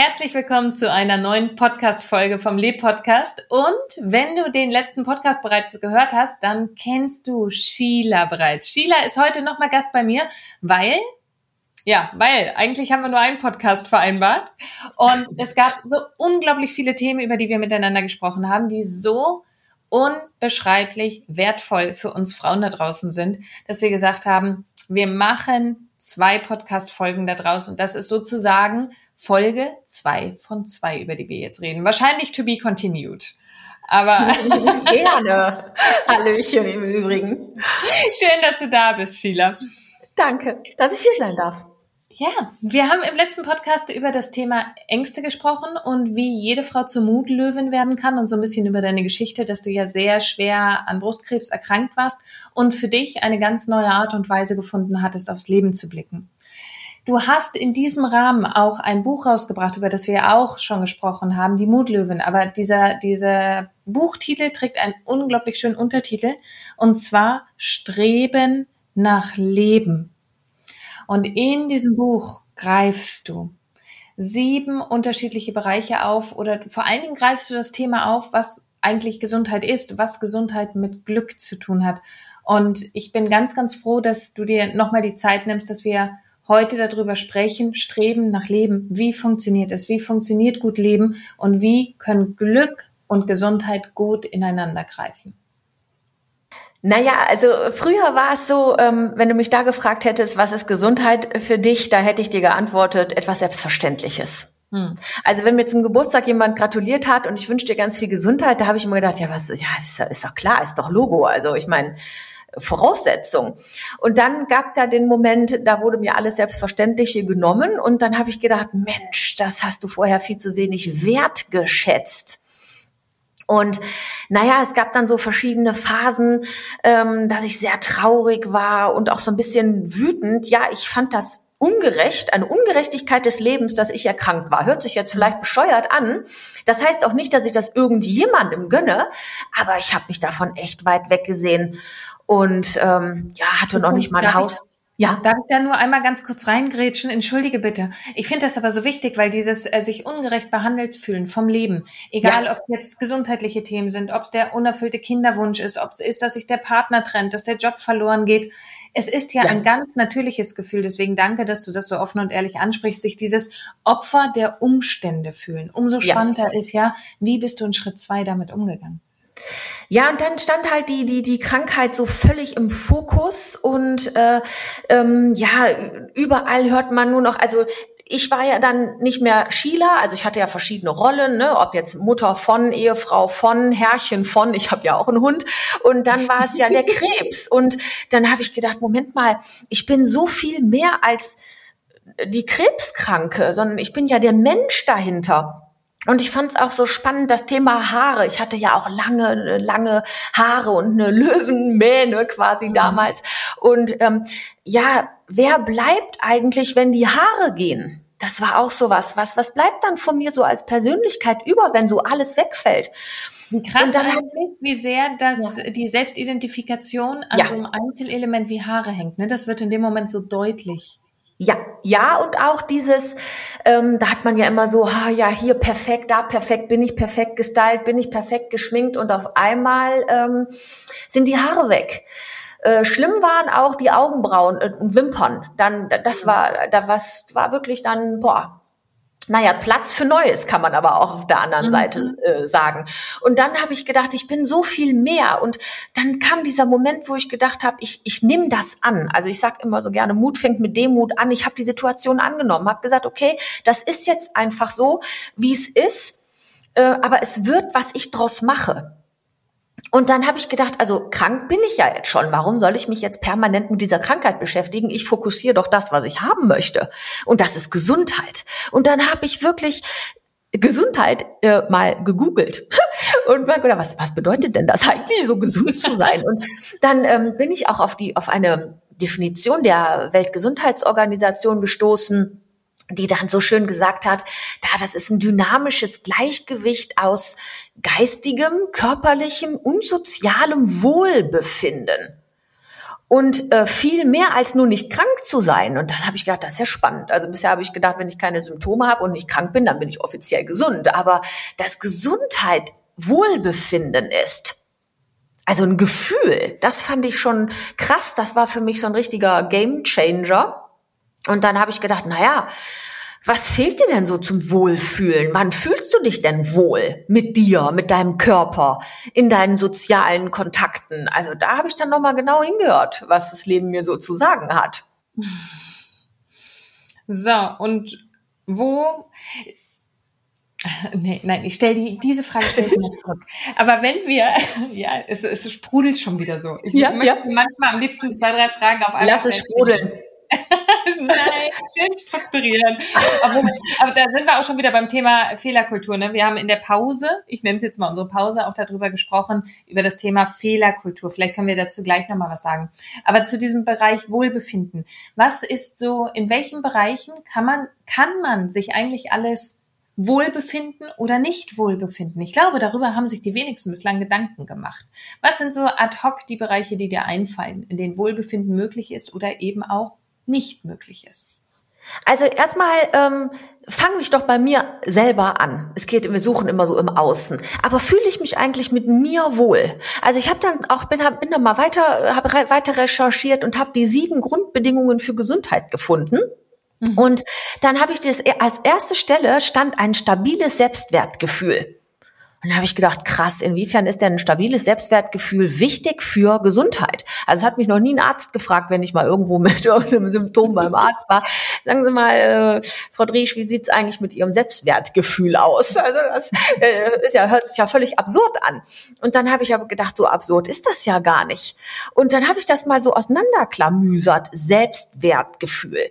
Herzlich willkommen zu einer neuen Podcast-Folge vom Leb-Podcast. Und wenn du den letzten Podcast bereits gehört hast, dann kennst du Sheila bereits. Sheila ist heute nochmal Gast bei mir, weil ja, weil eigentlich haben wir nur einen Podcast vereinbart und es gab so unglaublich viele Themen, über die wir miteinander gesprochen haben, die so unbeschreiblich wertvoll für uns Frauen da draußen sind, dass wir gesagt haben, wir machen zwei Podcast-Folgen da draußen und das ist sozusagen Folge zwei von zwei, über die wir jetzt reden. Wahrscheinlich to be continued. Aber gerne. Hallöchen im Übrigen. Schön, dass du da bist, Sheila. Danke, dass ich hier sein darf. Ja, wir haben im letzten Podcast über das Thema Ängste gesprochen und wie jede Frau zur Mutlöwin werden kann und so ein bisschen über deine Geschichte, dass du ja sehr schwer an Brustkrebs erkrankt warst und für dich eine ganz neue Art und Weise gefunden hattest, aufs Leben zu blicken. Du hast in diesem Rahmen auch ein Buch rausgebracht, über das wir auch schon gesprochen haben, die Mutlöwin. Aber dieser, dieser Buchtitel trägt einen unglaublich schönen Untertitel und zwar Streben nach Leben. Und in diesem Buch greifst du sieben unterschiedliche Bereiche auf oder vor allen Dingen greifst du das Thema auf, was eigentlich Gesundheit ist, was Gesundheit mit Glück zu tun hat. Und ich bin ganz, ganz froh, dass du dir nochmal die Zeit nimmst, dass wir heute darüber sprechen, streben nach Leben. Wie funktioniert es? Wie funktioniert gut Leben? Und wie können Glück und Gesundheit gut ineinander greifen? Naja, also früher war es so, ähm, wenn du mich da gefragt hättest, was ist Gesundheit für dich, da hätte ich dir geantwortet, etwas Selbstverständliches. Hm. Also wenn mir zum Geburtstag jemand gratuliert hat und ich wünsche dir ganz viel Gesundheit, da habe ich immer gedacht, ja, was, ja, ist, ist doch klar, ist doch Logo. Also ich meine, Voraussetzung. Und dann gab es ja den Moment, da wurde mir alles Selbstverständliche genommen und dann habe ich gedacht, Mensch, das hast du vorher viel zu wenig wertgeschätzt. Und naja, es gab dann so verschiedene Phasen, ähm, dass ich sehr traurig war und auch so ein bisschen wütend. Ja, ich fand das ungerecht, eine Ungerechtigkeit des Lebens, dass ich erkrankt war. Hört sich jetzt vielleicht bescheuert an. Das heißt auch nicht, dass ich das irgendjemandem gönne, aber ich habe mich davon echt weit weggesehen und ähm, ja, hatte noch nicht mal ein Haus. Ja. Darf ich da nur einmal ganz kurz reingrätschen? Entschuldige bitte. Ich finde das aber so wichtig, weil dieses äh, sich ungerecht behandelt fühlen vom Leben, egal ja. ob jetzt gesundheitliche Themen sind, ob es der unerfüllte Kinderwunsch ist, ob es ist, dass sich der Partner trennt, dass der Job verloren geht. Es ist ja, ja, ein ganz natürliches Gefühl. Deswegen danke, dass du das so offen und ehrlich ansprichst, sich dieses Opfer der Umstände fühlen. Umso spannender ja. ist ja, wie bist du in Schritt zwei damit umgegangen? Ja, und dann stand halt die, die, die Krankheit so völlig im Fokus und äh, ähm, ja, überall hört man nur noch, also ich war ja dann nicht mehr Sheila, also ich hatte ja verschiedene Rollen, ne, ob jetzt Mutter von, Ehefrau von, Herrchen von, ich habe ja auch einen Hund und dann war es ja der Krebs und dann habe ich gedacht, Moment mal, ich bin so viel mehr als die Krebskranke, sondern ich bin ja der Mensch dahinter. Und ich fand es auch so spannend, das Thema Haare. Ich hatte ja auch lange, lange Haare und eine Löwenmähne quasi mhm. damals. Und ähm, ja, wer bleibt eigentlich, wenn die Haare gehen? Das war auch so was. Was, was bleibt dann von mir so als Persönlichkeit über, wenn so alles wegfällt? Wie krass eigentlich, wie sehr das ja. die Selbstidentifikation an ja. so einem Einzelelement wie Haare hängt. Ne? Das wird in dem Moment so deutlich. Ja, ja und auch dieses, ähm, da hat man ja immer so, ha, ja hier perfekt, da perfekt, bin ich perfekt gestylt, bin ich perfekt geschminkt und auf einmal ähm, sind die Haare weg. Äh, schlimm waren auch die Augenbrauen äh, und Wimpern. Dann, das war, da was war wirklich dann, boah, naja, Platz für Neues kann man aber auch auf der anderen mhm. Seite äh, sagen. Und dann habe ich gedacht, ich bin so viel mehr. Und dann kam dieser Moment, wo ich gedacht habe, ich, ich nehme das an. Also ich sage immer so gerne, Mut fängt mit Demut an. Ich habe die Situation angenommen, habe gesagt, okay, das ist jetzt einfach so, wie es ist. Äh, aber es wird, was ich draus mache. Und dann habe ich gedacht, also krank bin ich ja jetzt schon. Warum soll ich mich jetzt permanent mit dieser Krankheit beschäftigen? Ich fokussiere doch das, was ich haben möchte. Und das ist Gesundheit. Und dann habe ich wirklich Gesundheit äh, mal gegoogelt und mal gedacht, was, was bedeutet denn das eigentlich, so gesund zu sein? Und dann ähm, bin ich auch auf die auf eine Definition der Weltgesundheitsorganisation gestoßen die dann so schön gesagt hat, da das ist ein dynamisches Gleichgewicht aus geistigem, körperlichem und sozialem Wohlbefinden. Und äh, viel mehr als nur nicht krank zu sein. Und dann habe ich gedacht, das ist ja spannend. Also bisher habe ich gedacht, wenn ich keine Symptome habe und nicht krank bin, dann bin ich offiziell gesund. Aber dass Gesundheit Wohlbefinden ist, also ein Gefühl, das fand ich schon krass. Das war für mich so ein richtiger Game Changer. Und dann habe ich gedacht, na ja, was fehlt dir denn so zum Wohlfühlen? Wann fühlst du dich denn wohl mit dir, mit deinem Körper, in deinen sozialen Kontakten? Also da habe ich dann nochmal genau hingehört, was das Leben mir so zu sagen hat. So, und wo Nee, nein, ich stelle die, diese Frage stelle ich mal zurück. Aber wenn wir, ja, es, es sprudelt schon wieder so. Ich ja, möchte ja. manchmal am liebsten zwei, drei Fragen auf einmal. Lass es sprudeln. Nein, schön strukturieren. Aber, aber, da sind wir auch schon wieder beim Thema Fehlerkultur. Ne? Wir haben in der Pause, ich nenne es jetzt mal unsere Pause, auch darüber gesprochen, über das Thema Fehlerkultur. Vielleicht können wir dazu gleich nochmal was sagen. Aber zu diesem Bereich Wohlbefinden. Was ist so, in welchen Bereichen kann man, kann man sich eigentlich alles Wohlbefinden oder nicht Wohlbefinden? Ich glaube, darüber haben sich die wenigsten bislang Gedanken gemacht. Was sind so ad hoc die Bereiche, die dir einfallen, in denen Wohlbefinden möglich ist oder eben auch nicht möglich ist? Also erstmal ähm, fange mich doch bei mir selber an. Es geht, wir suchen immer so im Außen. Aber fühle ich mich eigentlich mit mir wohl? Also ich habe dann auch bin, hab, bin dann mal weiter, habe weiter recherchiert und habe die sieben Grundbedingungen für Gesundheit gefunden. Mhm. Und dann habe ich das als erste Stelle stand ein stabiles Selbstwertgefühl. Und da habe ich gedacht, krass, inwiefern ist denn ein stabiles Selbstwertgefühl wichtig für Gesundheit? Also es hat mich noch nie ein Arzt gefragt, wenn ich mal irgendwo mit irgendeinem Symptom beim Arzt war. Sagen Sie mal, äh, Frau Driesch, wie sieht's eigentlich mit Ihrem Selbstwertgefühl aus? Also das äh, ist ja, hört sich ja völlig absurd an. Und dann habe ich aber gedacht, so absurd ist das ja gar nicht. Und dann habe ich das mal so auseinanderklamüsert. Selbstwertgefühl.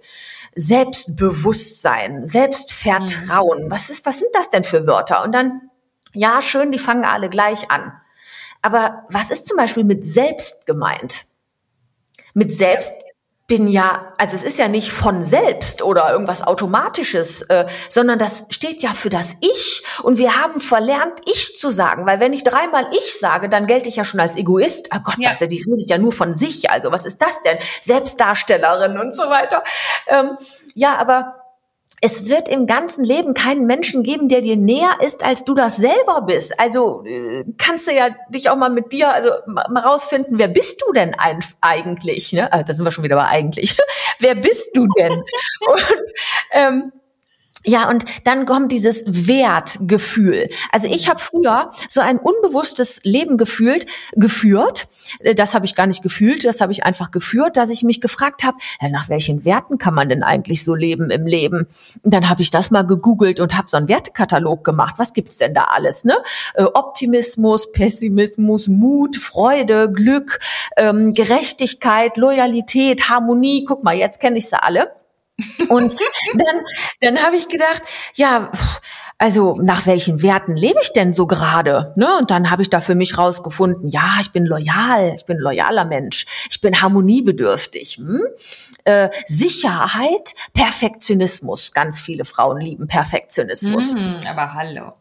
Selbstbewusstsein, Selbstvertrauen. Mhm. Was ist, was sind das denn für Wörter? Und dann ja, schön, die fangen alle gleich an. Aber was ist zum Beispiel mit selbst gemeint? Mit selbst bin ja, also es ist ja nicht von selbst oder irgendwas Automatisches, äh, sondern das steht ja für das Ich. Und wir haben verlernt, Ich zu sagen, weil wenn ich dreimal Ich sage, dann gelte ich ja schon als Egoist. Oh Gott, ja. also die redet ja nur von sich. Also was ist das denn? Selbstdarstellerin und so weiter. Ähm, ja, aber es wird im ganzen Leben keinen Menschen geben, der dir näher ist, als du das selber bist. Also äh, kannst du ja dich auch mal mit dir, also mal rausfinden, wer bist du denn eigentlich? Ne? Ah, da sind wir schon wieder bei eigentlich. wer bist du denn? Und ähm, ja, und dann kommt dieses Wertgefühl. Also ich habe früher so ein unbewusstes Leben gefühlt, geführt. Äh, das habe ich gar nicht gefühlt, das habe ich einfach geführt, dass ich mich gefragt habe, ja, nach welchen Werten kann man denn eigentlich so leben im Leben? Und dann habe ich das mal gegoogelt und habe so einen Wertekatalog gemacht. Was gibt's denn da alles? Ne? Äh, Optimismus, Pessimismus, Mut, Freude, Glück, ähm, Gerechtigkeit, Loyalität, Harmonie. Guck mal, jetzt kenne ich sie alle. Und dann, dann habe ich gedacht, ja, also nach welchen Werten lebe ich denn so gerade? Ne? Und dann habe ich da für mich rausgefunden, ja, ich bin loyal, ich bin loyaler Mensch, ich bin harmoniebedürftig. Hm? Äh, Sicherheit, Perfektionismus. Ganz viele Frauen lieben Perfektionismus. Mm, aber hallo.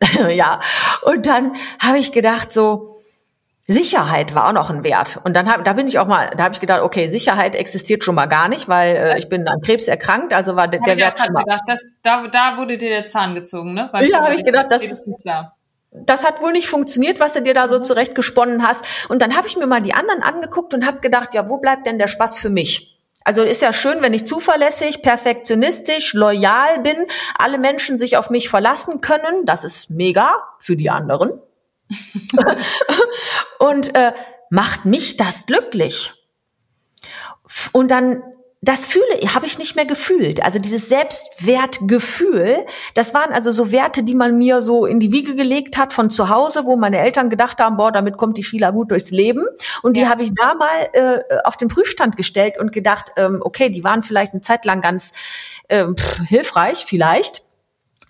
ja, und dann habe ich gedacht so, Sicherheit war auch noch ein Wert. Und dann hab, da bin ich auch mal, da habe ich gedacht, okay, Sicherheit existiert schon mal gar nicht, weil äh, ich bin an Krebs erkrankt, also war der, der Wert schon mal. Gedacht, das, da, da wurde dir der Zahn gezogen, ne? Weil ja, habe ich gedacht, das, das hat wohl nicht funktioniert, was du dir da so mhm. zurechtgesponnen hast. Und dann habe ich mir mal die anderen angeguckt und habe gedacht, ja, wo bleibt denn der Spaß für mich? Also ist ja schön, wenn ich zuverlässig, perfektionistisch, loyal bin, alle Menschen sich auf mich verlassen können. Das ist mega für die anderen. und äh, macht mich das glücklich? Und dann das fühle, habe ich nicht mehr gefühlt. Also dieses Selbstwertgefühl, das waren also so Werte, die man mir so in die Wiege gelegt hat von zu Hause, wo meine Eltern gedacht haben, boah, damit kommt die Sheila gut durchs Leben. Und ja. die habe ich da mal äh, auf den Prüfstand gestellt und gedacht, ähm, okay, die waren vielleicht eine Zeit lang ganz ähm, pff, hilfreich, vielleicht.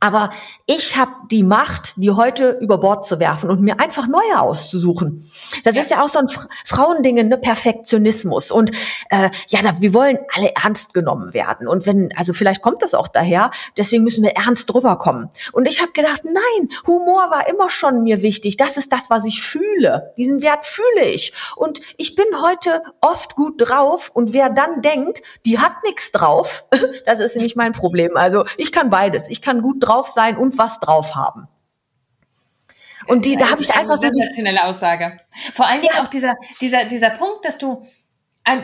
Aber ich habe die Macht, die heute über Bord zu werfen und mir einfach neue auszusuchen. Das ja. ist ja auch so ein Fra Frauending, ne? Perfektionismus. Und äh, ja, da, wir wollen alle ernst genommen werden. Und wenn, also vielleicht kommt das auch daher, deswegen müssen wir ernst drüber kommen. Und ich habe gedacht, nein, Humor war immer schon mir wichtig. Das ist das, was ich fühle. Diesen Wert fühle ich. Und ich bin heute oft gut drauf. Und wer dann denkt, die hat nichts drauf, das ist nicht mein Problem. Also ich kann beides. Ich kann gut drauf drauf sein und was drauf haben. Und die, da habe ich einfach so die sensationelle Aussage. Vor allen Dingen ja. auch dieser, dieser, dieser Punkt, dass du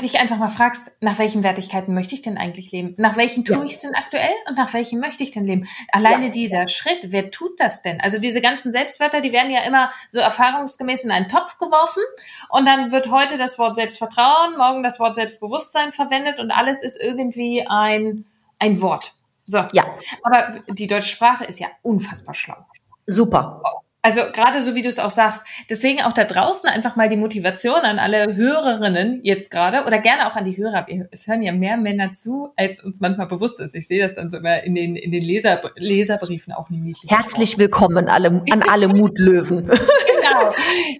dich einfach mal fragst, nach welchen Wertigkeiten möchte ich denn eigentlich leben? Nach welchen tue ja. ich es denn aktuell und nach welchen möchte ich denn leben? Alleine ja. dieser Schritt, wer tut das denn? Also diese ganzen Selbstwörter, die werden ja immer so erfahrungsgemäß in einen Topf geworfen und dann wird heute das Wort Selbstvertrauen, morgen das Wort Selbstbewusstsein verwendet und alles ist irgendwie ein, ein Wort. So. Ja. Aber die deutsche Sprache ist ja unfassbar schlau. Super. Also gerade so wie du es auch sagst, deswegen auch da draußen einfach mal die Motivation an alle Hörerinnen jetzt gerade oder gerne auch an die Hörer. Es hören ja mehr Männer zu, als uns manchmal bewusst ist. Ich sehe das dann so immer in den, in den Leser, Leserbriefen auch nie niedlich. Herzlich willkommen alle, an alle Mutlöwen. genau.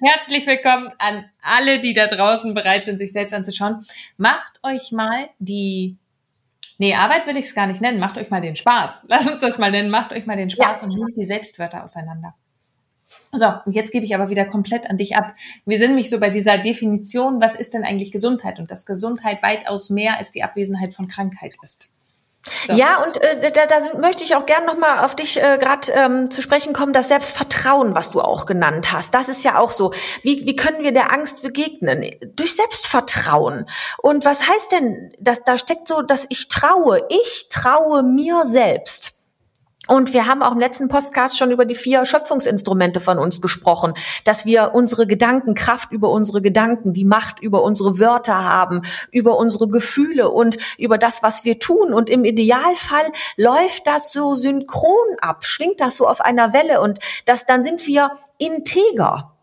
Herzlich willkommen an alle, die da draußen bereit sind, sich selbst anzuschauen. Macht euch mal die Nee, Arbeit will ich es gar nicht nennen. Macht euch mal den Spaß. Lass uns das mal nennen. Macht euch mal den Spaß ja. und nehmt die Selbstwörter auseinander. So, und jetzt gebe ich aber wieder komplett an dich ab. Wir sind nämlich so bei dieser Definition, was ist denn eigentlich Gesundheit? Und dass Gesundheit weitaus mehr als die Abwesenheit von Krankheit ist. Ja, und äh, da, da möchte ich auch gern nochmal auf dich äh, gerade ähm, zu sprechen kommen, das Selbstvertrauen, was du auch genannt hast. Das ist ja auch so. Wie, wie können wir der Angst begegnen? Durch Selbstvertrauen. Und was heißt denn, dass da steckt so, dass ich traue. Ich traue mir selbst. Und wir haben auch im letzten Podcast schon über die vier Schöpfungsinstrumente von uns gesprochen, dass wir unsere Gedanken, Kraft über unsere Gedanken, die Macht über unsere Wörter haben, über unsere Gefühle und über das, was wir tun. Und im Idealfall läuft das so synchron ab, schwingt das so auf einer Welle und das, dann sind wir integer.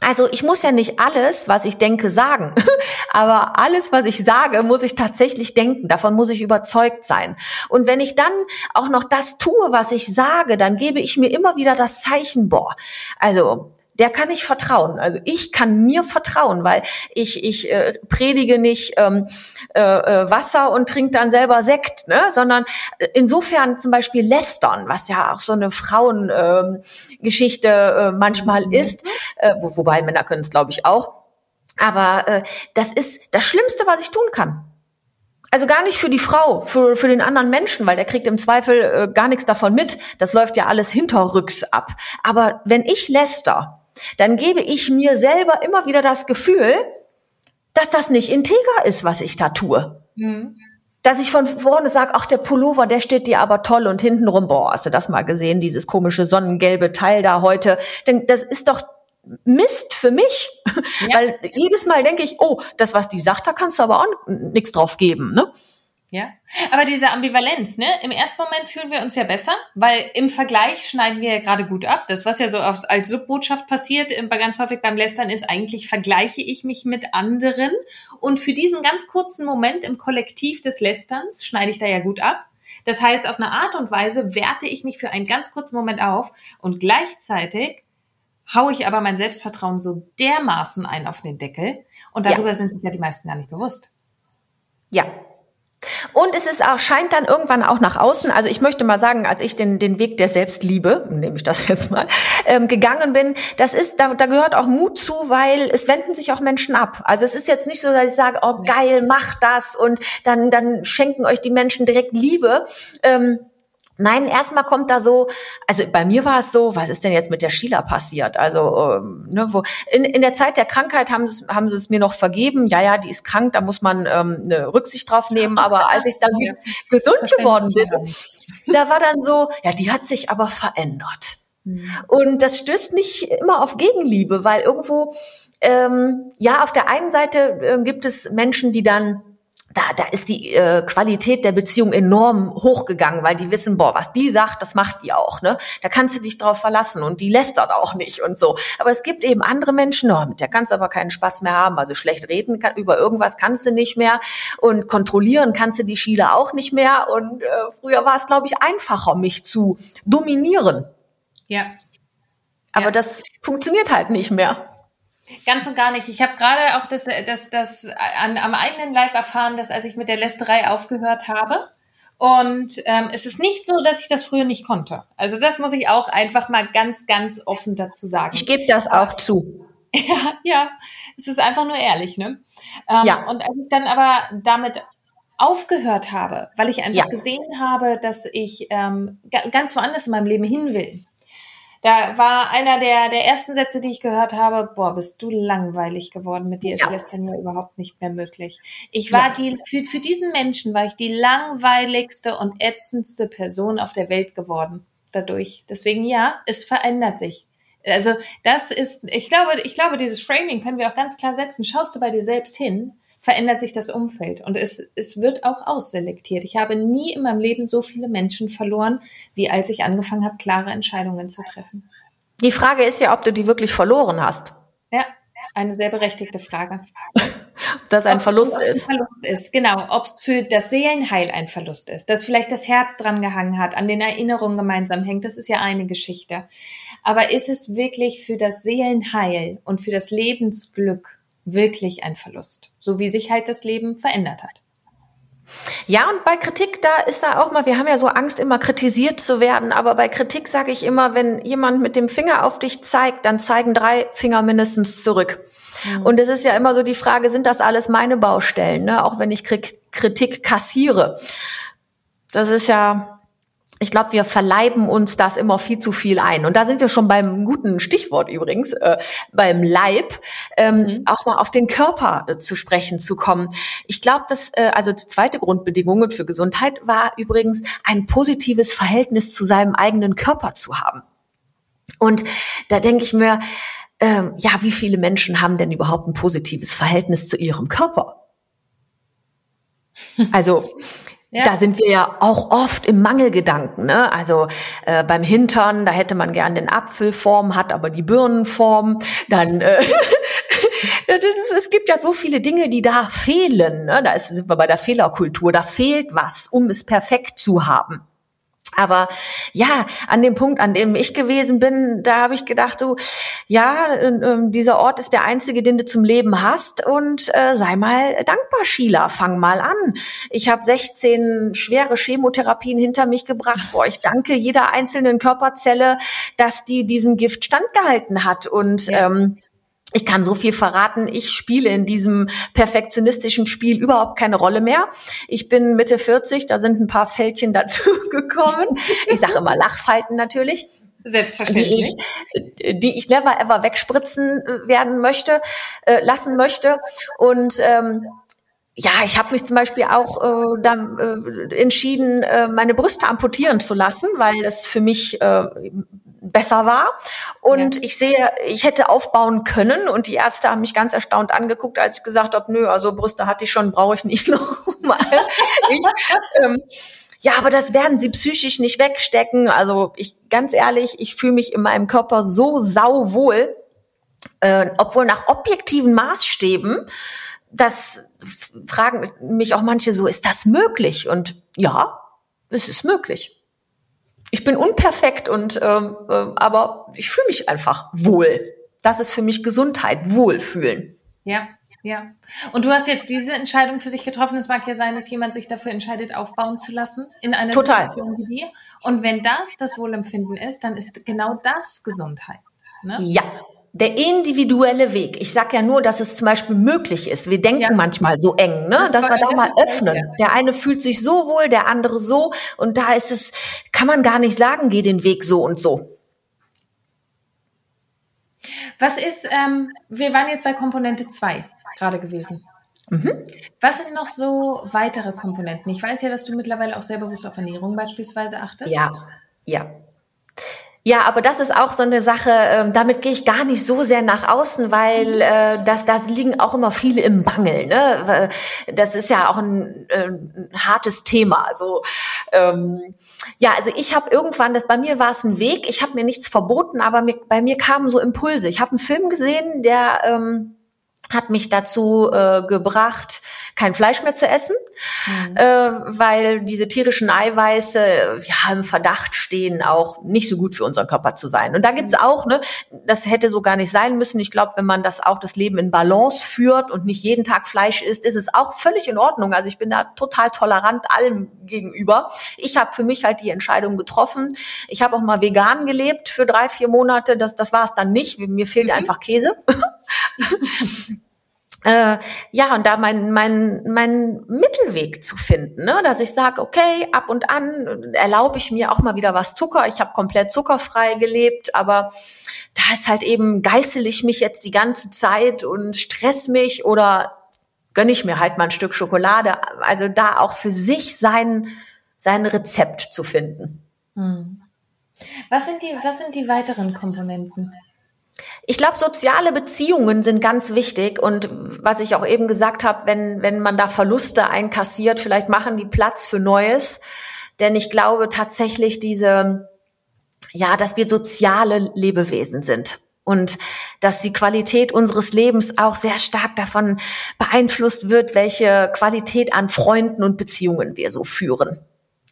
Also ich muss ja nicht alles, was ich denke, sagen. Aber alles, was ich sage, muss ich tatsächlich denken. Davon muss ich überzeugt sein. Und wenn ich dann auch noch das tue, was ich sage, dann gebe ich mir immer wieder das Zeichen, boah, also der kann ich vertrauen. Also ich kann mir vertrauen, weil ich ich äh, predige nicht ähm, äh, äh Wasser und trinke dann selber Sekt, ne? sondern äh, insofern zum Beispiel lästern, was ja auch so eine Frauengeschichte ähm, äh, manchmal mhm. ist, äh, wo, wobei Männer können es glaube ich auch. Aber äh, das ist das Schlimmste, was ich tun kann. Also gar nicht für die Frau, für, für den anderen Menschen, weil der kriegt im Zweifel äh, gar nichts davon mit. Das läuft ja alles hinterrücks ab. Aber wenn ich läster, dann gebe ich mir selber immer wieder das Gefühl, dass das nicht integer ist, was ich da tue. Mhm. Dass ich von vorne sage, ach, der Pullover, der steht dir aber toll und hintenrum, boah, hast du das mal gesehen, dieses komische sonnengelbe Teil da heute. Denn das ist doch Mist für mich. Ja. Weil jedes Mal denke ich, oh, das, was die sagt, da kannst du aber auch nichts drauf geben, ne? Ja, aber diese Ambivalenz, ne? Im ersten Moment fühlen wir uns ja besser, weil im Vergleich schneiden wir ja gerade gut ab. Das, was ja so als Subbotschaft passiert, ganz häufig beim Lästern, ist eigentlich vergleiche ich mich mit anderen. Und für diesen ganz kurzen Moment im Kollektiv des Lästerns schneide ich da ja gut ab. Das heißt, auf eine Art und Weise werte ich mich für einen ganz kurzen Moment auf und gleichzeitig haue ich aber mein Selbstvertrauen so dermaßen ein auf den Deckel und darüber ja. sind sich ja die meisten gar nicht bewusst. Ja, und es ist auch, scheint dann irgendwann auch nach außen, also ich möchte mal sagen, als ich den, den Weg der Selbstliebe, nehme ich das jetzt mal, ähm, gegangen bin, das ist, da, da gehört auch Mut zu, weil es wenden sich auch Menschen ab. Also es ist jetzt nicht so, dass ich sage, oh geil, mach das und dann, dann schenken euch die Menschen direkt Liebe. Ähm, Nein, erstmal kommt da so, also bei mir war es so, was ist denn jetzt mit der Sheila passiert? Also, ähm, ne, wo, in, in der Zeit der Krankheit haben, sie, haben sie es mir noch vergeben. Ja, ja, die ist krank, da muss man ähm, eine Rücksicht drauf nehmen. Aber als ich dann ja. gesund geworden bin, da war dann so, ja, die hat sich aber verändert. Mhm. Und das stößt nicht immer auf Gegenliebe, weil irgendwo, ähm, ja, auf der einen Seite äh, gibt es Menschen, die dann da, da ist die äh, Qualität der Beziehung enorm hochgegangen, weil die wissen, boah, was die sagt, das macht die auch, ne? Da kannst du dich drauf verlassen und die lästert auch nicht und so. Aber es gibt eben andere Menschen, oh, mit der kannst du aber keinen Spaß mehr haben, also schlecht reden kann, über irgendwas kannst du nicht mehr und kontrollieren kannst du die Schiele auch nicht mehr und äh, früher war es, glaube ich, einfacher, mich zu dominieren. Ja. Aber ja. das funktioniert halt nicht mehr. Ganz und gar nicht. Ich habe gerade auch das, das, das an, am eigenen Leib erfahren, dass als ich mit der Lästerei aufgehört habe. Und ähm, es ist nicht so, dass ich das früher nicht konnte. Also das muss ich auch einfach mal ganz, ganz offen dazu sagen. Ich gebe das auch zu. Ja, ja, es ist einfach nur ehrlich, ne? Ähm, ja. Und als ich dann aber damit aufgehört habe, weil ich einfach ja. gesehen habe, dass ich ähm, ganz woanders in meinem Leben hin will, da war einer der, der ersten Sätze, die ich gehört habe, boah, bist du langweilig geworden, mit dir ist ja. Lästern ja überhaupt nicht mehr möglich. Ich war ja. die, für, für diesen Menschen war ich die langweiligste und ätzendste Person auf der Welt geworden dadurch. Deswegen ja, es verändert sich. Also das ist, ich glaube, ich glaube, dieses Framing können wir auch ganz klar setzen. Schaust du bei dir selbst hin, verändert sich das Umfeld und es, es wird auch ausselektiert. Ich habe nie in meinem Leben so viele Menschen verloren, wie als ich angefangen habe, klare Entscheidungen zu treffen. Die Frage ist ja, ob du die wirklich verloren hast. Ja, eine sehr berechtigte Frage. dass ein Verlust ist. Ein Verlust ist, genau. Ob es für das Seelenheil ein Verlust ist, dass vielleicht das Herz dran gehangen hat, an den Erinnerungen gemeinsam hängt, das ist ja eine Geschichte. Aber ist es wirklich für das Seelenheil und für das Lebensglück wirklich ein Verlust, so wie sich halt das Leben verändert hat. Ja, und bei Kritik, da ist da auch mal, wir haben ja so Angst, immer kritisiert zu werden, aber bei Kritik sage ich immer, wenn jemand mit dem Finger auf dich zeigt, dann zeigen drei Finger mindestens zurück. Mhm. Und es ist ja immer so die Frage, sind das alles meine Baustellen, ne? auch wenn ich Kritik kassiere. Das ist ja, ich glaube, wir verleiben uns das immer viel zu viel ein. Und da sind wir schon beim guten Stichwort übrigens, äh, beim Leib, ähm, mhm. auch mal auf den Körper äh, zu sprechen zu kommen. Ich glaube, dass äh, also die zweite Grundbedingung für Gesundheit war übrigens ein positives Verhältnis zu seinem eigenen Körper zu haben. Und da denke ich mir, ähm, ja, wie viele Menschen haben denn überhaupt ein positives Verhältnis zu ihrem Körper? Also ja. Da sind wir ja auch oft im Mangelgedanken. Ne? Also äh, beim Hintern, da hätte man gern den Apfelform, hat aber die Birnenform. Dann äh, ist, es gibt ja so viele Dinge, die da fehlen. Ne? Da ist, sind wir bei der Fehlerkultur. Da fehlt was, um es perfekt zu haben. Aber ja, an dem Punkt, an dem ich gewesen bin, da habe ich gedacht, so, ja, äh, dieser Ort ist der einzige, den du zum Leben hast und äh, sei mal dankbar, Sheila, fang mal an. Ich habe 16 schwere Chemotherapien hinter mich gebracht. Boah, ich danke jeder einzelnen Körperzelle, dass die diesem Gift standgehalten hat und ja. ähm, ich kann so viel verraten, ich spiele in diesem perfektionistischen Spiel überhaupt keine Rolle mehr. Ich bin Mitte 40, da sind ein paar Fältchen dazu gekommen. Ich sage immer Lachfalten natürlich. Selbstverständlich. Die ich, die ich never ever wegspritzen äh, werden möchte, äh, lassen möchte. Und ähm, ja, ich habe mich zum Beispiel auch äh, da, äh, entschieden, äh, meine Brüste amputieren zu lassen, weil es für mich äh, besser war. Und ja. ich sehe, ich hätte aufbauen können und die Ärzte haben mich ganz erstaunt angeguckt, als ich gesagt habe, nö, also Brüste hatte ich schon, brauche ich nicht nochmal. ich, ähm, ja, aber das werden sie psychisch nicht wegstecken. Also ich ganz ehrlich, ich fühle mich in meinem Körper so sauwohl, äh, obwohl nach objektiven Maßstäben, das fragen mich auch manche so, ist das möglich? Und ja, es ist möglich. Ich bin unperfekt und ähm, äh, aber ich fühle mich einfach wohl. Das ist für mich Gesundheit, Wohlfühlen. Ja, ja. Und du hast jetzt diese Entscheidung für sich getroffen. Es mag ja sein, dass jemand sich dafür entscheidet, aufbauen zu lassen in einer Total. Situation wie dir. Und wenn das das Wohlempfinden ist, dann ist genau das Gesundheit. Ne? Ja, der individuelle Weg. Ich sage ja nur, dass es zum Beispiel möglich ist. Wir denken ja. manchmal so eng, ne? dass wir da mal öffnen. Der eine fühlt sich so wohl, der andere so. Und da ist es, kann man gar nicht sagen, geh den Weg so und so. Was ist, ähm, wir waren jetzt bei Komponente 2 gerade gewesen. Mhm. Was sind noch so weitere Komponenten? Ich weiß ja, dass du mittlerweile auch sehr bewusst auf Ernährung beispielsweise achtest. Ja, ja. Ja, aber das ist auch so eine Sache, äh, damit gehe ich gar nicht so sehr nach außen, weil äh, das, das liegen auch immer viele im Mangel. Ne? Das ist ja auch ein, äh, ein hartes Thema. Also ähm, ja, also ich habe irgendwann, das bei mir war es ein Weg. Ich habe mir nichts verboten, aber mir, bei mir kamen so Impulse. Ich habe einen Film gesehen, der ähm, hat mich dazu äh, gebracht, kein Fleisch mehr zu essen, mhm. äh, weil diese tierischen Eiweiße ja im Verdacht stehen, auch nicht so gut für unseren Körper zu sein. Und da gibt's mhm. auch, ne, das hätte so gar nicht sein müssen. Ich glaube, wenn man das auch das Leben in Balance führt und nicht jeden Tag Fleisch isst, ist es auch völlig in Ordnung. Also ich bin da total tolerant allem gegenüber. Ich habe für mich halt die Entscheidung getroffen. Ich habe auch mal vegan gelebt für drei, vier Monate. Das, das war es dann nicht. Mir fehlte mhm. einfach Käse. äh, ja, und da mein, mein, mein Mittelweg zu finden, ne? dass ich sage, okay, ab und an erlaube ich mir auch mal wieder was Zucker. Ich habe komplett zuckerfrei gelebt, aber da ist halt eben geißel ich mich jetzt die ganze Zeit und stress mich oder gönne ich mir halt mal ein Stück Schokolade. Also da auch für sich sein, sein Rezept zu finden. Hm. Was sind die, was sind die weiteren Komponenten? Ich glaube, soziale Beziehungen sind ganz wichtig und was ich auch eben gesagt habe, wenn, wenn man da Verluste einkassiert, vielleicht machen die Platz für Neues. Denn ich glaube tatsächlich diese, ja, dass wir soziale Lebewesen sind und dass die Qualität unseres Lebens auch sehr stark davon beeinflusst wird, welche Qualität an Freunden und Beziehungen wir so führen.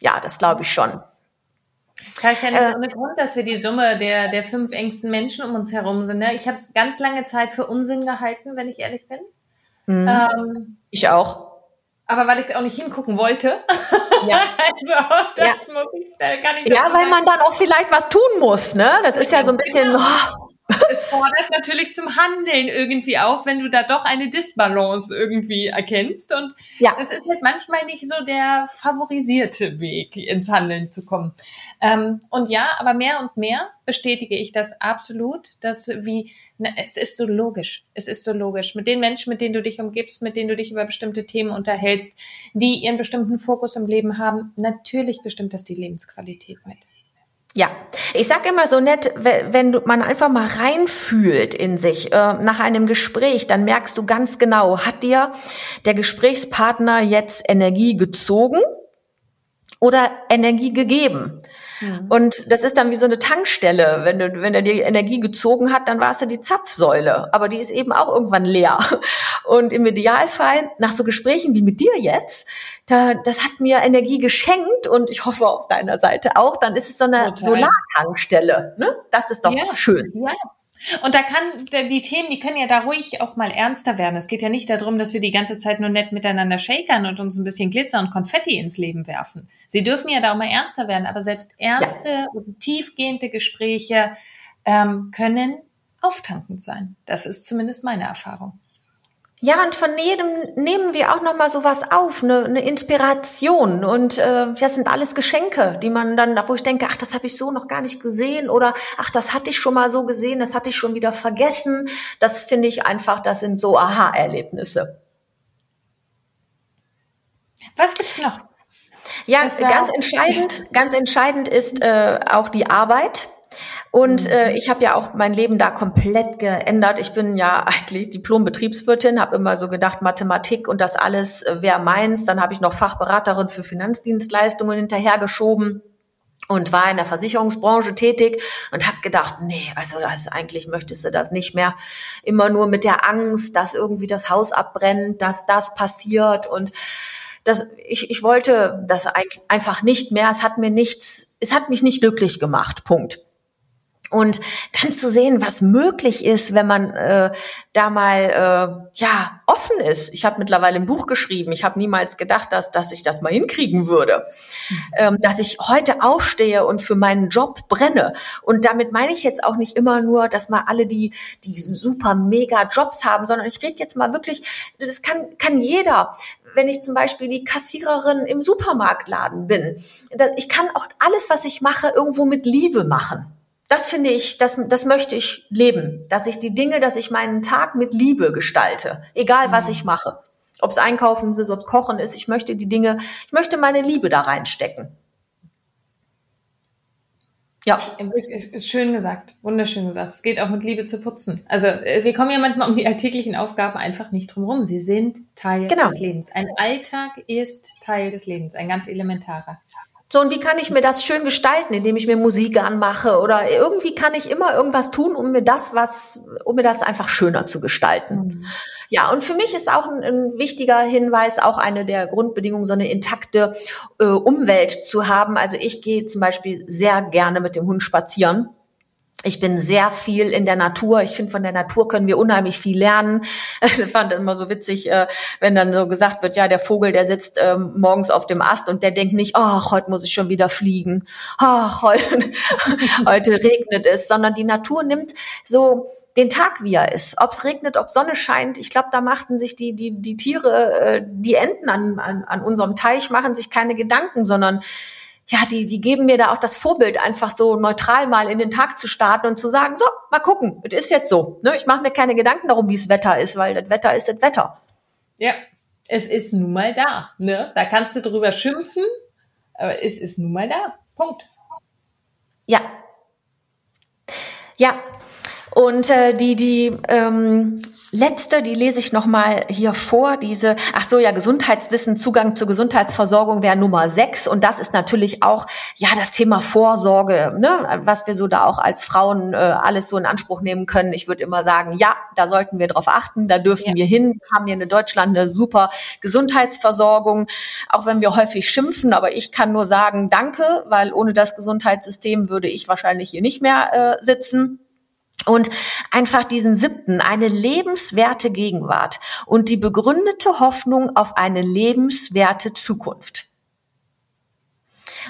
Ja, das glaube ich schon. Das heißt ja nicht äh, ohne Grund, dass wir die Summe der, der fünf engsten Menschen um uns herum sind. Ne? Ich habe es ganz lange Zeit für Unsinn gehalten, wenn ich ehrlich bin. Mhm. Ähm, ich auch. Aber weil ich auch nicht hingucken wollte. Ja. also das ja. muss ich da gar nicht. Ja, weil man dann auch vielleicht was tun muss, ne? Das ist ja so ein bisschen. Genau. Oh, es fordert natürlich zum Handeln irgendwie auf, wenn du da doch eine Disbalance irgendwie erkennst. Und ja. das ist halt manchmal nicht so der favorisierte Weg, ins Handeln zu kommen. Ähm, und ja, aber mehr und mehr bestätige ich das absolut, dass wie, ne, es ist so logisch. Es ist so logisch. Mit den Menschen, mit denen du dich umgibst, mit denen du dich über bestimmte Themen unterhältst, die ihren bestimmten Fokus im Leben haben, natürlich bestimmt das die Lebensqualität mit. Ja, ich sag immer so nett, wenn man einfach mal reinfühlt in sich äh, nach einem Gespräch, dann merkst du ganz genau, hat dir der Gesprächspartner jetzt Energie gezogen oder Energie gegeben? Mhm. Und das ist dann wie so eine Tankstelle. Wenn, du, wenn er dir Energie gezogen hat, dann war es ja die Zapfsäule. Aber die ist eben auch irgendwann leer. Und im Idealfall, nach so Gesprächen wie mit dir jetzt, da, das hat mir Energie geschenkt und ich hoffe auf deiner Seite auch, dann ist es so eine Solartankstelle. Ne? Das ist doch ja. schön. Ja. Und da kann die Themen, die können ja da ruhig auch mal ernster werden. Es geht ja nicht darum, dass wir die ganze Zeit nur nett miteinander shakern und uns ein bisschen Glitzer und Konfetti ins Leben werfen. Sie dürfen ja da auch mal ernster werden, aber selbst ernste ja. und tiefgehende Gespräche ähm, können auftankend sein. Das ist zumindest meine Erfahrung. Ja, und von jedem nehmen wir auch noch mal sowas auf, eine, eine Inspiration. Und äh, das sind alles Geschenke, die man dann, wo ich denke, ach, das habe ich so noch gar nicht gesehen oder ach, das hatte ich schon mal so gesehen, das hatte ich schon wieder vergessen. Das finde ich einfach, das sind so Aha-Erlebnisse. Was gibt's noch? Ja, ganz entscheidend, ganz entscheidend ist äh, auch die Arbeit. Und äh, mhm. ich habe ja auch mein Leben da komplett geändert. Ich bin ja eigentlich Diplom-Betriebswirtin, habe immer so gedacht, Mathematik und das alles äh, wäre meins. Dann habe ich noch Fachberaterin für Finanzdienstleistungen hinterhergeschoben und war in der Versicherungsbranche tätig und habe gedacht, nee, also das, eigentlich möchtest du das nicht mehr. Immer nur mit der Angst, dass irgendwie das Haus abbrennt, dass das passiert und das, ich, ich wollte das einfach nicht mehr. Es hat mir nichts, es hat mich nicht glücklich gemacht. Punkt. Und dann zu sehen, was möglich ist, wenn man äh, da mal äh, ja offen ist. Ich habe mittlerweile ein Buch geschrieben. Ich habe niemals gedacht, dass, dass ich das mal hinkriegen würde. Ähm, dass ich heute aufstehe und für meinen Job brenne. Und damit meine ich jetzt auch nicht immer nur, dass mal alle die, die super mega Jobs haben, sondern ich rede jetzt mal wirklich, das kann, kann jeder wenn ich zum Beispiel die Kassiererin im Supermarktladen bin. Ich kann auch alles, was ich mache, irgendwo mit Liebe machen das finde ich, das, das möchte ich leben, dass ich die Dinge, dass ich meinen Tag mit Liebe gestalte, egal was ich mache. Ob es Einkaufen ist, ob es Kochen ist, ich möchte die Dinge, ich möchte meine Liebe da reinstecken. Ja. Schön gesagt, wunderschön gesagt. Es geht auch mit Liebe zu putzen. Also äh, wir kommen ja manchmal um die alltäglichen Aufgaben einfach nicht drum herum. Sie sind Teil genau. des Lebens. Ein Alltag ist Teil des Lebens, ein ganz elementarer. So, und wie kann ich mir das schön gestalten, indem ich mir Musik anmache oder irgendwie kann ich immer irgendwas tun, um mir das was, um mir das einfach schöner zu gestalten. Mhm. Ja, und für mich ist auch ein, ein, wichtiger Hinweis, auch eine der Grundbedingungen, so eine intakte äh, Umwelt zu haben. Also ich gehe zum Beispiel sehr gerne mit dem Hund spazieren. Ich bin sehr viel in der Natur. Ich finde, von der Natur können wir unheimlich viel lernen. Ich fand immer so witzig, äh, wenn dann so gesagt wird, ja, der Vogel, der sitzt ähm, morgens auf dem Ast und der denkt nicht, ach, heute muss ich schon wieder fliegen. Ach, heute, heute regnet es, sondern die Natur nimmt so den Tag, wie er ist. Ob es regnet, ob Sonne scheint. Ich glaube, da machten sich die, die, die Tiere, äh, die Enten an, an, an unserem Teich, machen sich keine Gedanken, sondern ja, die, die geben mir da auch das Vorbild, einfach so neutral mal in den Tag zu starten und zu sagen, so, mal gucken, es ist jetzt so. Ne? Ich mache mir keine Gedanken darum, wie es Wetter ist, weil das Wetter ist das Wetter. Ja, es ist nun mal da. Ne? Da kannst du drüber schimpfen, aber es ist nun mal da. Punkt. Ja. Ja. Und äh, die, die ähm, letzte, die lese ich noch mal hier vor. Diese, ach so, ja, Gesundheitswissen, Zugang zur Gesundheitsversorgung wäre Nummer sechs. Und das ist natürlich auch, ja, das Thema Vorsorge, ne, was wir so da auch als Frauen äh, alles so in Anspruch nehmen können. Ich würde immer sagen, ja, da sollten wir drauf achten, da dürfen ja. wir hin. Wir haben hier in Deutschland eine super Gesundheitsversorgung, auch wenn wir häufig schimpfen. Aber ich kann nur sagen, danke, weil ohne das Gesundheitssystem würde ich wahrscheinlich hier nicht mehr äh, sitzen. Und einfach diesen siebten, eine lebenswerte Gegenwart und die begründete Hoffnung auf eine lebenswerte Zukunft.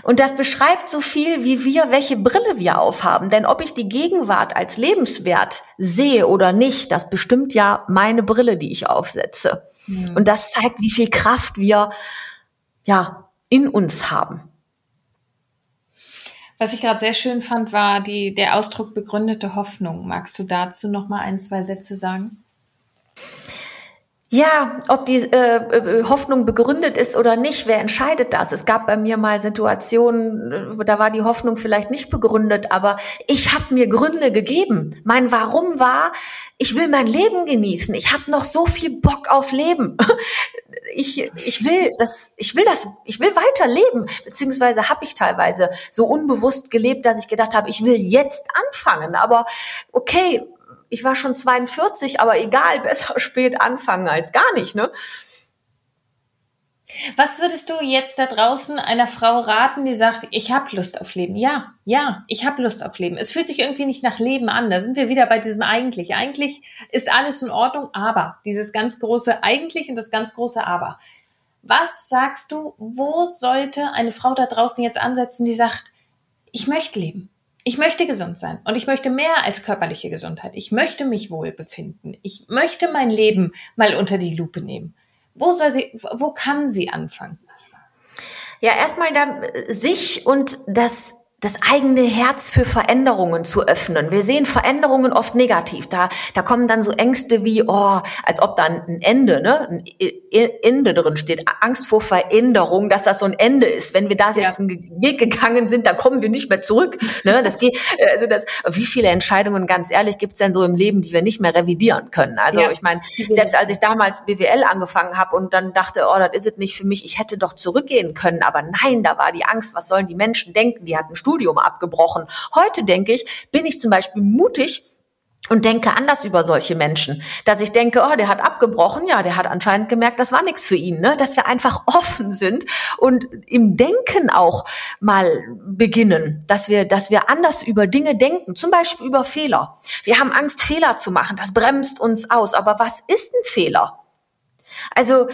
Und das beschreibt so viel, wie wir, welche Brille wir aufhaben. Denn ob ich die Gegenwart als lebenswert sehe oder nicht, das bestimmt ja meine Brille, die ich aufsetze. Mhm. Und das zeigt, wie viel Kraft wir, ja, in uns haben. Was ich gerade sehr schön fand, war die, der Ausdruck begründete Hoffnung. Magst du dazu noch mal ein, zwei Sätze sagen? Ja, ob die äh, äh, Hoffnung begründet ist oder nicht, wer entscheidet das? Es gab bei mir mal Situationen, äh, da war die Hoffnung vielleicht nicht begründet, aber ich habe mir Gründe gegeben. Mein Warum war, ich will mein Leben genießen. Ich habe noch so viel Bock auf Leben. Ich, ich will das, ich will das, ich will weiterleben. Beziehungsweise habe ich teilweise so unbewusst gelebt, dass ich gedacht habe, ich will jetzt anfangen. Aber okay, ich war schon 42, aber egal, besser spät anfangen als gar nicht, ne? Was würdest du jetzt da draußen einer Frau raten, die sagt, ich habe Lust auf Leben? Ja, ja, ich habe Lust auf Leben. Es fühlt sich irgendwie nicht nach Leben an. Da sind wir wieder bei diesem eigentlich. Eigentlich ist alles in Ordnung, aber dieses ganz große eigentlich und das ganz große aber. Was sagst du, wo sollte eine Frau da draußen jetzt ansetzen, die sagt, ich möchte leben? ich möchte gesund sein und ich möchte mehr als körperliche Gesundheit. Ich möchte mich wohl befinden. Ich möchte mein Leben mal unter die Lupe nehmen. Wo soll sie, wo kann sie anfangen? Ja, erstmal da sich und das das eigene Herz für Veränderungen zu öffnen. Wir sehen Veränderungen oft negativ. Da, da kommen dann so Ängste wie, oh, als ob da ein Ende, ne, ein Ende drin steht. Angst vor Veränderung, dass das so ein Ende ist. Wenn wir da jetzt ja. einen Weg gegangen sind, dann kommen wir nicht mehr zurück. Ne, das geht, also das, wie viele Entscheidungen, ganz ehrlich, gibt's denn so im Leben, die wir nicht mehr revidieren können? Also ja. ich meine, selbst als ich damals BWL angefangen habe und dann dachte, oh, das ist es nicht für mich, ich hätte doch zurückgehen können. Aber nein, da war die Angst, was sollen die Menschen denken? Die hatten Studium Studium abgebrochen. Heute denke ich, bin ich zum Beispiel mutig, und denke anders über solche Menschen. Dass ich denke, oh, der hat abgebrochen, ja, der hat anscheinend gemerkt, das war nichts für ihn, ne? Dass wir einfach offen sind und im Denken auch mal beginnen, dass wir, dass wir anders über Dinge denken, zum Beispiel über Fehler. Wir haben Angst, Fehler zu machen, das bremst uns aus. Aber was ist ein Fehler? Also,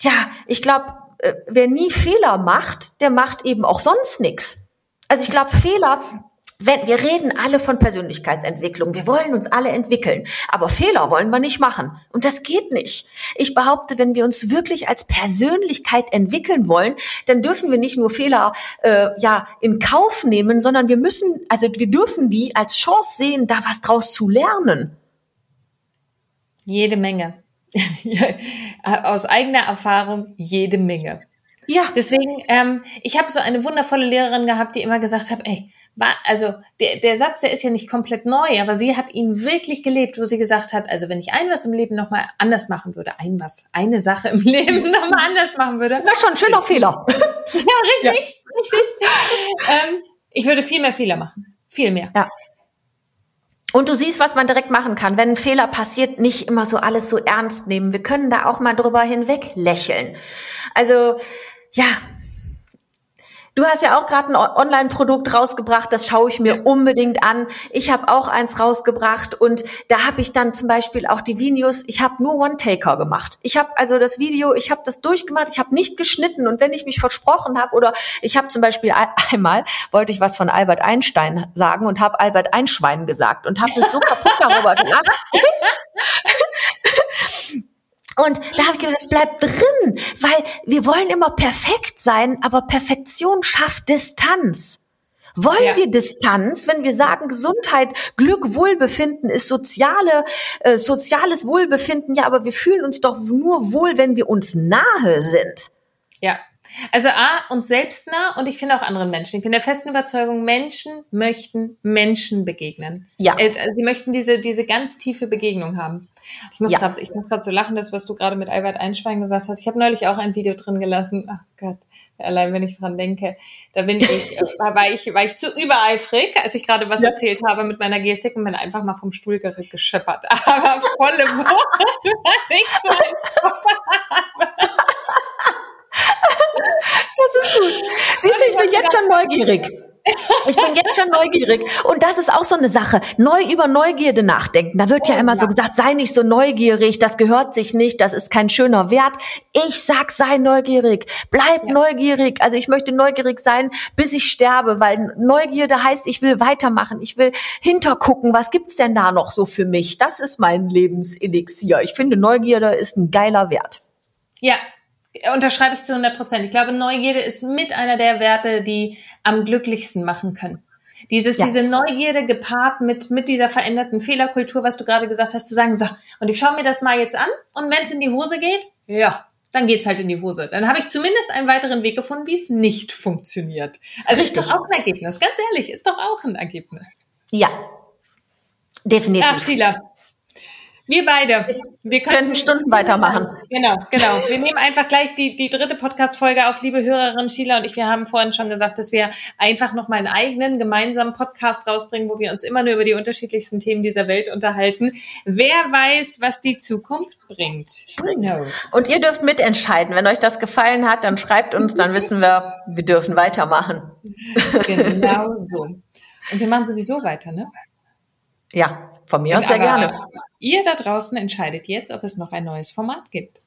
ja, ich glaube, äh, wer nie Fehler macht, der macht eben auch sonst nichts. Also ich glaube, Fehler wenn, wir reden alle von Persönlichkeitsentwicklung. Wir wollen uns alle entwickeln. Aber Fehler wollen wir nicht machen. Und das geht nicht. Ich behaupte, wenn wir uns wirklich als Persönlichkeit entwickeln wollen, dann dürfen wir nicht nur Fehler äh, ja in Kauf nehmen, sondern wir müssen, also wir dürfen die als Chance sehen, da was draus zu lernen. Jede Menge. Aus eigener Erfahrung jede Menge. Ja. Deswegen, ähm, ich habe so eine wundervolle Lehrerin gehabt, die immer gesagt hat, ey, war, also der, der Satz, der ist ja nicht komplett neu, aber sie hat ihn wirklich gelebt, wo sie gesagt hat, also wenn ich ein was im Leben nochmal anders machen würde, ein was, eine Sache im Leben nochmal anders machen würde. Das ist schon schöner Fehler. ja, richtig, ja. richtig. ähm, ich würde viel mehr Fehler machen. Viel mehr. Ja. Und du siehst, was man direkt machen kann. Wenn ein Fehler passiert, nicht immer so alles so ernst nehmen. Wir können da auch mal drüber hinweg lächeln. Also, ja, Du hast ja auch gerade ein Online-Produkt rausgebracht, das schaue ich mir unbedingt an. Ich habe auch eins rausgebracht und da habe ich dann zum Beispiel auch die Videos, ich habe nur One-Taker gemacht. Ich habe also das Video, ich habe das durchgemacht, ich habe nicht geschnitten und wenn ich mich versprochen habe oder ich habe zum Beispiel einmal, wollte ich was von Albert Einstein sagen und habe Albert Einschwein gesagt und habe mich so kaputt darüber gelacht. Und da habe ich gedacht, das bleibt drin, weil wir wollen immer perfekt sein, aber Perfektion schafft Distanz. Wollen ja. wir Distanz, wenn wir sagen, Gesundheit, Glück, Wohlbefinden ist soziale, äh, soziales Wohlbefinden, ja, aber wir fühlen uns doch nur wohl, wenn wir uns nahe sind. Ja, also A, uns selbst nah und ich finde auch anderen Menschen. Ich bin der festen Überzeugung, Menschen möchten Menschen begegnen. Ja. Äh, sie möchten diese, diese ganz tiefe Begegnung haben. Ich muss ja. gerade, so lachen, das, was du gerade mit Albert Einschwein gesagt hast. Ich habe neulich auch ein Video drin gelassen. Ach Gott, allein wenn ich dran denke, da bin ich, äh, war ich, war ich zu übereifrig, als ich gerade was ja. erzählt habe mit meiner Gestik und bin einfach mal vom Stuhl gescheppert. Aber volle Woche, weil ich so ein. Das ist gut. Siehst du, ich bin jetzt schon neugierig. Ich bin jetzt schon neugierig. Und das ist auch so eine Sache. Neu über Neugierde nachdenken. Da wird ja immer so gesagt, sei nicht so neugierig, das gehört sich nicht, das ist kein schöner Wert. Ich sag, sei neugierig. Bleib ja. neugierig. Also ich möchte neugierig sein, bis ich sterbe, weil Neugierde heißt, ich will weitermachen. Ich will hintergucken, was gibt's denn da noch so für mich? Das ist mein Lebenselixier. Ich finde, Neugierde ist ein geiler Wert. Ja, Unterschreibe ich zu 100 Prozent. Ich glaube, Neugierde ist mit einer der Werte, die am glücklichsten machen können. Dieses, ja. diese Neugierde gepaart mit, mit dieser veränderten Fehlerkultur, was du gerade gesagt hast, zu sagen, so, und ich schaue mir das mal jetzt an und wenn es in die Hose geht, ja, dann geht's halt in die Hose. Dann habe ich zumindest einen weiteren Weg gefunden, wie es nicht funktioniert. Also Richtig. ist doch auch ein Ergebnis. Ganz ehrlich, ist doch auch ein Ergebnis. Ja, definitiv. Ach, wir beide. Wir könnten Stunden weitermachen. Genau, genau. Wir nehmen einfach gleich die, die dritte Podcast-Folge auf, liebe Hörerin Sheila und ich. Wir haben vorhin schon gesagt, dass wir einfach noch mal einen eigenen gemeinsamen Podcast rausbringen, wo wir uns immer nur über die unterschiedlichsten Themen dieser Welt unterhalten. Wer weiß, was die Zukunft bringt? Und ihr dürft mitentscheiden. Wenn euch das gefallen hat, dann schreibt uns, dann wissen wir, wir dürfen weitermachen. Genau so. Und wir machen sowieso weiter, ne? Ja, von mir aus sehr gerne. Ihr da draußen entscheidet jetzt, ob es noch ein neues Format gibt.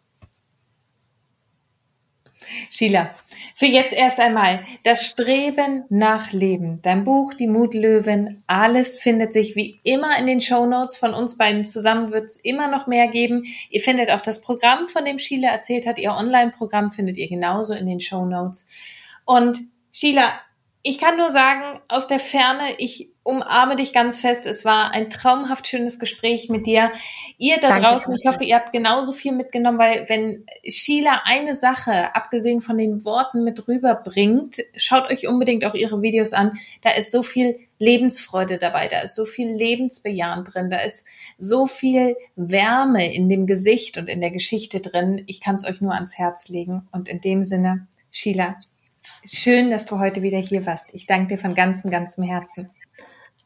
Sheila, für jetzt erst einmal das Streben nach Leben. Dein Buch, die Mutlöwen, alles findet sich wie immer in den Show Notes. Von uns beiden zusammen wird es immer noch mehr geben. Ihr findet auch das Programm, von dem Sheila erzählt hat. Ihr Online-Programm findet ihr genauso in den Show Notes. Und Sheila, ich kann nur sagen, aus der Ferne, ich umarme dich ganz fest. Es war ein traumhaft schönes Gespräch mit dir. Ihr da Danke, draußen, ich hoffe, ihr habt genauso viel mitgenommen, weil wenn Sheila eine Sache, abgesehen von den Worten, mit rüberbringt, schaut euch unbedingt auch ihre Videos an. Da ist so viel Lebensfreude dabei, da ist so viel Lebensbejahen drin, da ist so viel Wärme in dem Gesicht und in der Geschichte drin. Ich kann es euch nur ans Herz legen. Und in dem Sinne, Sheila, schön, dass du heute wieder hier warst. Ich danke dir von ganzem, ganzem Herzen.